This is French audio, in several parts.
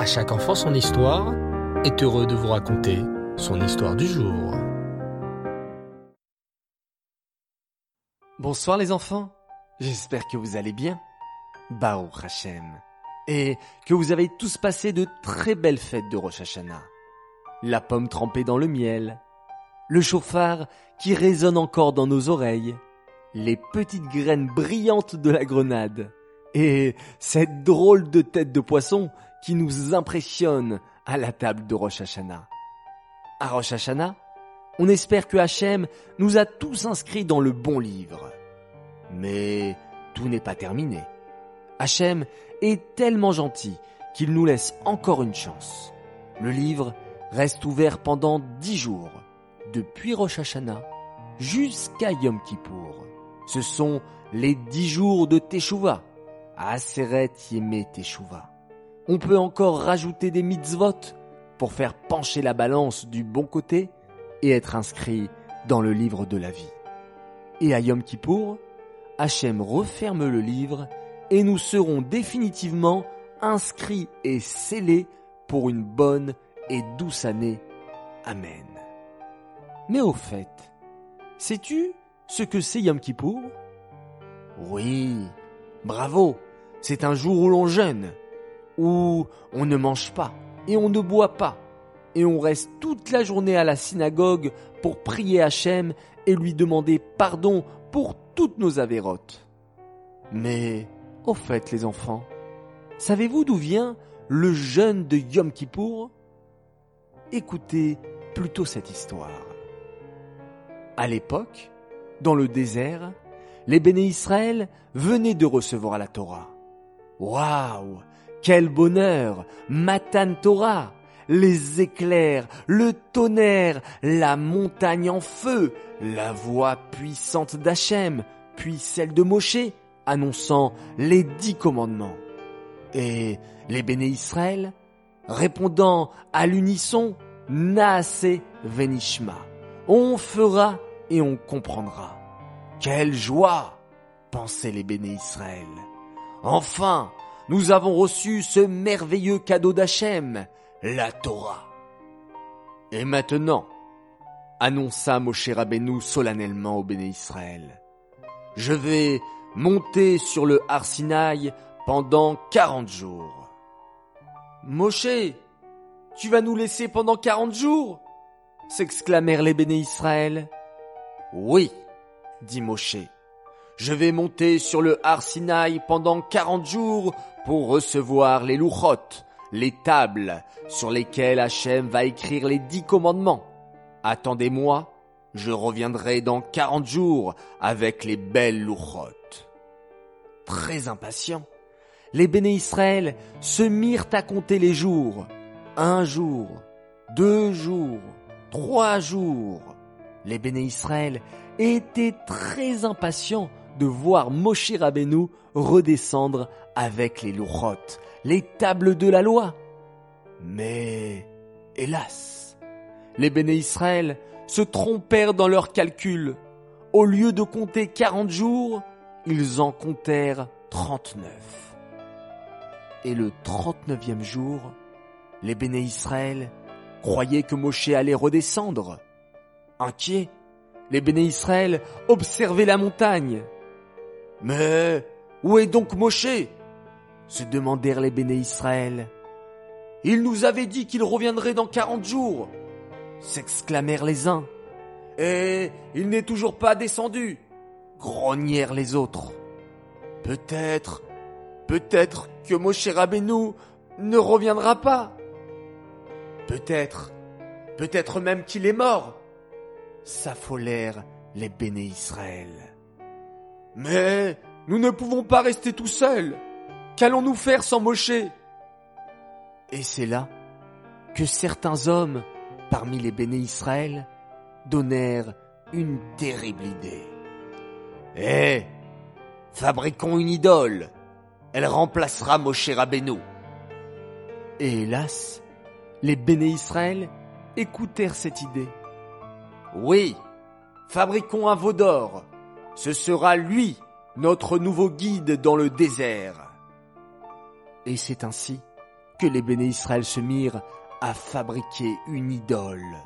À chaque enfant son histoire est heureux de vous raconter son histoire du jour. Bonsoir les enfants, j'espère que vous allez bien. Baruch Hashem. Et que vous avez tous passé de très belles fêtes de Rosh Hashanah. La pomme trempée dans le miel, le chauffard qui résonne encore dans nos oreilles, les petites graines brillantes de la grenade, et cette drôle de tête de poisson qui nous impressionne à la table de Rosh Hashanah. À Rosh Hashanah, on espère que Hachem nous a tous inscrits dans le bon livre. Mais tout n'est pas terminé. Hachem est tellement gentil qu'il nous laisse encore une chance. Le livre reste ouvert pendant dix jours, depuis Rosh Hashanah jusqu'à Yom Kippour. Ce sont les dix jours de Teshuvah, Aseret Yeme Teshuvah. On peut encore rajouter des mitzvot pour faire pencher la balance du bon côté et être inscrit dans le livre de la vie. Et à Yom Kippour, Hachem referme le livre et nous serons définitivement inscrits et scellés pour une bonne et douce année. Amen. Mais au fait, sais-tu ce que c'est Yom Kippour? Oui, bravo, c'est un jour où l'on jeûne, où on ne mange pas et on ne boit pas, et on reste toute la journée à la synagogue pour prier Hachem et lui demander pardon pour toutes nos avérotes. Mais, au fait les enfants, savez-vous d'où vient le jeûne de Yom Kippour? Écoutez plutôt cette histoire. À l'époque, dans le désert, les béné Israël venaient de recevoir la Torah. Waouh Quel bonheur Matan Torah Les éclairs, le tonnerre, la montagne en feu, la voix puissante d'Hachem, puis celle de Moshe, annonçant les dix commandements. Et les béné Israël, répondant à l'unisson, Naase Venishma. On fera et on comprendra. Quelle joie pensaient les béné Israël. Enfin, nous avons reçu ce merveilleux cadeau d'Hachem, la Torah. Et maintenant, annonça Moshe Rabbeinu solennellement au béné Israël, je vais monter sur le Arsinaï pendant quarante jours. Moshe, tu vas nous laisser pendant quarante jours? s'exclamèrent les béné Israël. Oui, dit Moshe. Je vais monter sur le Arsinaï pendant quarante jours pour recevoir les louchotes, les tables sur lesquelles Hachem va écrire les dix commandements. Attendez-moi, je reviendrai dans quarante jours avec les belles louchotes. Très impatients, les béné Israël se mirent à compter les jours. Un jour, deux jours, trois jours. Les béné Israël étaient très impatients de voir Moshe Rabbeinu redescendre avec les louchotes, les tables de la loi. Mais, hélas, les béné Israël se trompèrent dans leurs calculs. Au lieu de compter quarante jours, ils en comptèrent trente-neuf. Et le trente-neuvième jour, les béné Israël croyaient que Moshe allait redescendre. Inquiets, les béné Israël observaient la montagne. Mais où est donc Moshe? se demandèrent les béné Israël. Il nous avait dit qu'il reviendrait dans quarante jours, s'exclamèrent les uns. Et il n'est toujours pas descendu, grognèrent les autres. Peut-être, peut-être que Moshe Rabbeinu ne reviendra pas. Peut-être, peut-être même qu'il est mort, s'affolèrent les béné Israël. Mais nous ne pouvons pas rester tout seuls. Qu'allons-nous faire sans Moshe? Et c'est là que certains hommes, parmi les béné Israël, donnèrent une terrible idée. Eh, fabriquons une idole. Elle remplacera Moshe Rabbeinu. Et hélas, les béné Israël écoutèrent cette idée. Oui, fabriquons un veau d'or. Ce sera lui, notre nouveau guide dans le désert. Et c'est ainsi que les béné Israël se mirent à fabriquer une idole.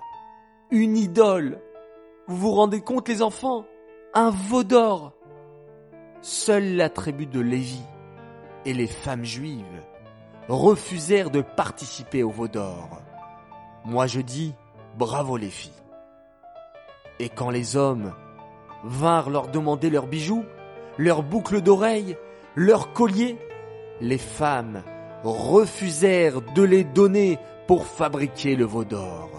Une idole Vous vous rendez compte les enfants? Un veau d'or Seule la tribu de Lévi et les femmes juives refusèrent de participer au veau d'or. Moi je dis bravo les filles. Et quand les hommes vinrent leur demander leurs bijoux, leurs boucles d'oreilles, leurs colliers, les femmes refusèrent de les donner pour fabriquer le veau d'or.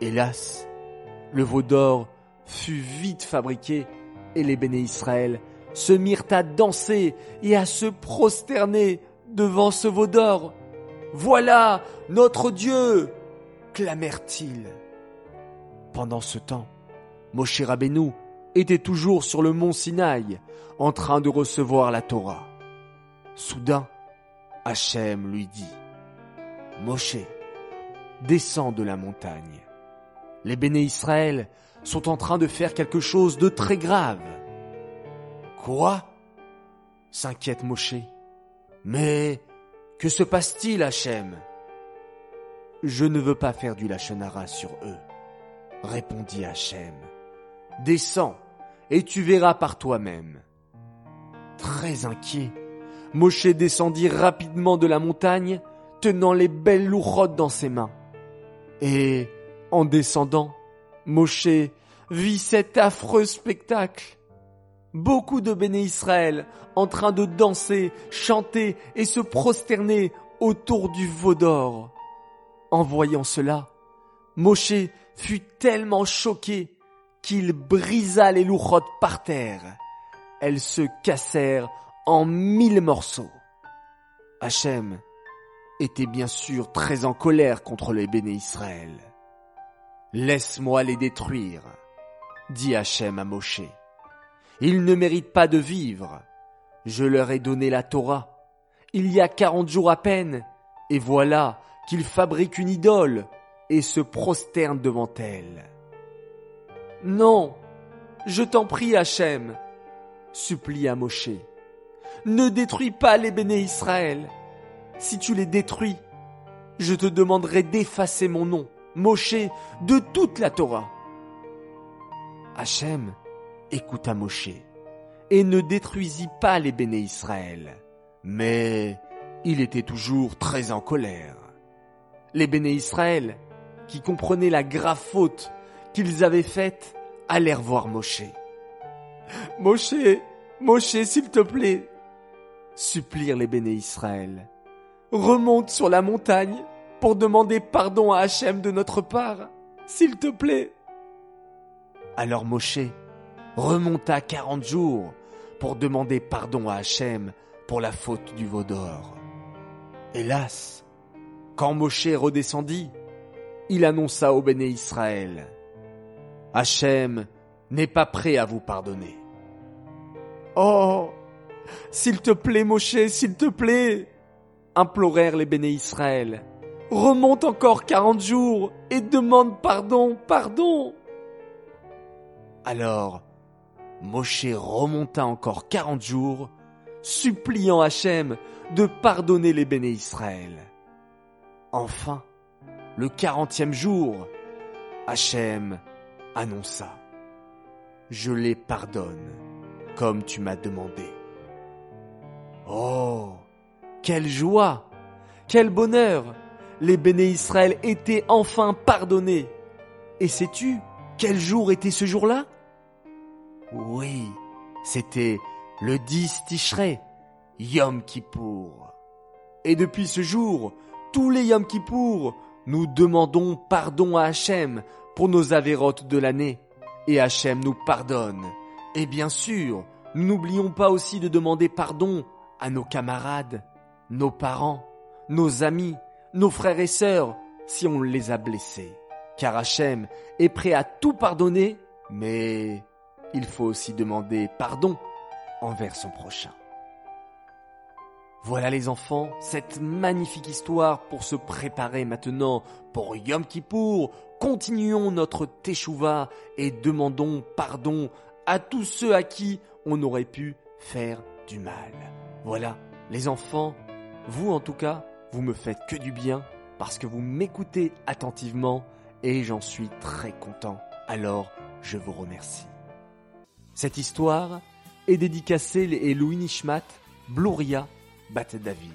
Hélas, le veau d'or fut vite fabriqué et les béné Israël se mirent à danser et à se prosterner devant ce veau d'or. Voilà notre Dieu clamèrent-ils. Pendant ce temps, Moshe Rabbeinu était toujours sur le mont Sinaï, en train de recevoir la Torah. Soudain, Hachem lui dit, Moshe, descends de la montagne. Les béné Israël sont en train de faire quelque chose de très grave. Quoi? s'inquiète Moshe. Mais que se passe-t-il, Hachem? Je ne veux pas faire du lachonara sur eux, répondit Hachem. Descends et tu verras par toi-même. Très inquiet, Moshe descendit rapidement de la montagne, tenant les belles lourottes dans ses mains. Et, en descendant, Moshe vit cet affreux spectacle. Beaucoup de béné Israël en train de danser, chanter et se prosterner autour du veau d'or. En voyant cela, Moshe fut tellement choqué qu'il brisa les lourottes par terre. Elles se cassèrent en mille morceaux. Hachem était bien sûr très en colère contre les béné Israël. Laisse-moi les détruire, dit Hachem à Moshe. Ils ne méritent pas de vivre. Je leur ai donné la Torah. Il y a quarante jours à peine, et voilà qu'ils fabriquent une idole et se prosternent devant elle. Non, je t'en prie, Hachem, supplia Moshe. Ne détruis pas les béné Israël. Si tu les détruis, je te demanderai d'effacer mon nom, Moshe, de toute la Torah. Hachem écouta Moshe et ne détruisit pas les béné Israël. Mais il était toujours très en colère. Les béné Israël, qui comprenaient la grave faute qu'ils avaient faite, allèrent voir Moshe. Moshe, Moshe, s'il te plaît, supplirent les béné Israël. Remonte sur la montagne pour demander pardon à Hachem de notre part, s'il te plaît. Alors Moshe remonta quarante jours pour demander pardon à Hachem pour la faute du veau d'or. Hélas, quand Moshe redescendit, il annonça au béné Israël, Hachem n'est pas prêt à vous pardonner. Oh, s'il te plaît, Moshe, s'il te plaît, implorèrent les béné Israël. Remonte encore quarante jours et demande pardon, pardon. Alors, Moshe remonta encore quarante jours, suppliant Hachem de pardonner les béné Israël. Enfin, le quarantième jour, Hachem annonça Je les pardonne, comme tu m'as demandé. Oh, quelle joie, quel bonheur Les béné Israël étaient enfin pardonnés. Et sais-tu quel jour était ce jour-là? Oui, c'était le 10 Tishrei, Yom Kippour. Et depuis ce jour, tous les Yom Kippour, nous demandons pardon à Hachem pour nos avérotes de l'année. Et Hachem nous pardonne. Et bien sûr, nous n'oublions pas aussi de demander pardon à nos camarades, nos parents, nos amis, nos frères et sœurs, si on les a blessés. Car Hachem est prêt à tout pardonner, mais il faut aussi demander pardon envers son prochain. Voilà les enfants, cette magnifique histoire pour se préparer maintenant pour Yom Kippour. Continuons notre Teshuvah et demandons pardon à tous ceux à qui on aurait pu faire du mal. Voilà, les enfants, vous en tout cas, vous me faites que du bien parce que vous m'écoutez attentivement et j'en suis très content. Alors, je vous remercie. Cette histoire est dédicacée et Louis Nishmat, Bluria, Bat David.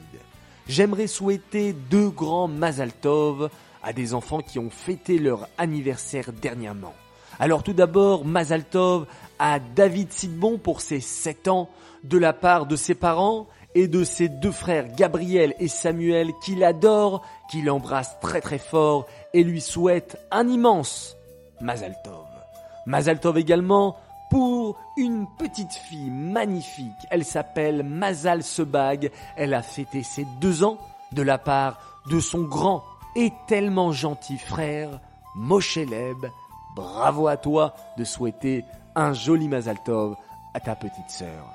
J'aimerais souhaiter deux grands Mazal Tov à des enfants qui ont fêté leur anniversaire dernièrement. Alors tout d'abord, Mazal Tov à David Sidbon pour ses 7 ans de la part de ses parents et de ses deux frères Gabriel et Samuel qu'il adore, qu'il embrasse très très fort et lui souhaite un immense Mazal Tov. Mazal Tov également pour une petite fille magnifique. Elle s'appelle Mazal Sebag. Elle a fêté ses deux ans de la part de son grand et tellement gentil frère, Moshe Leb. Bravo à toi de souhaiter un joli Mazal Tov à ta petite sœur.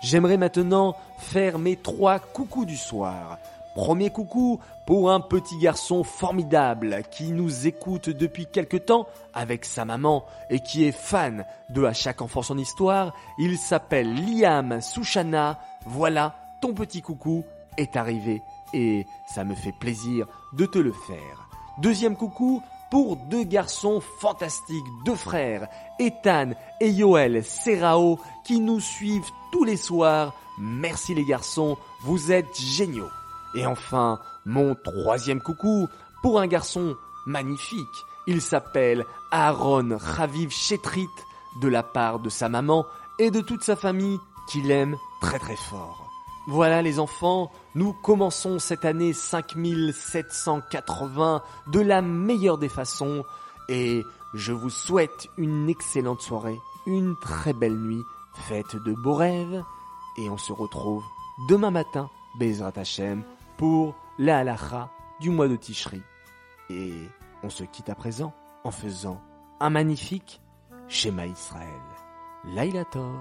J'aimerais maintenant faire mes trois coucous du soir. Premier coucou pour un petit garçon formidable qui nous écoute depuis quelque temps avec sa maman et qui est fan de À chaque enfant son histoire. Il s'appelle Liam Souchana. Voilà, ton petit coucou est arrivé et ça me fait plaisir de te le faire. Deuxième coucou pour deux garçons fantastiques, deux frères, Ethan et Yoel Serrao, qui nous suivent tous les soirs. Merci les garçons, vous êtes géniaux. Et enfin, mon troisième coucou pour un garçon magnifique. Il s'appelle Aaron Raviv Chetrit de la part de sa maman et de toute sa famille qu'il aime très très fort. Voilà les enfants, nous commençons cette année 5780 de la meilleure des façons et je vous souhaite une excellente soirée, une très belle nuit, faites de beaux rêves et on se retrouve demain matin, Bezrat Hashem, pour la halacha du mois de Tishri. Et on se quitte à présent en faisant un magnifique schéma Israël. Laila Tov.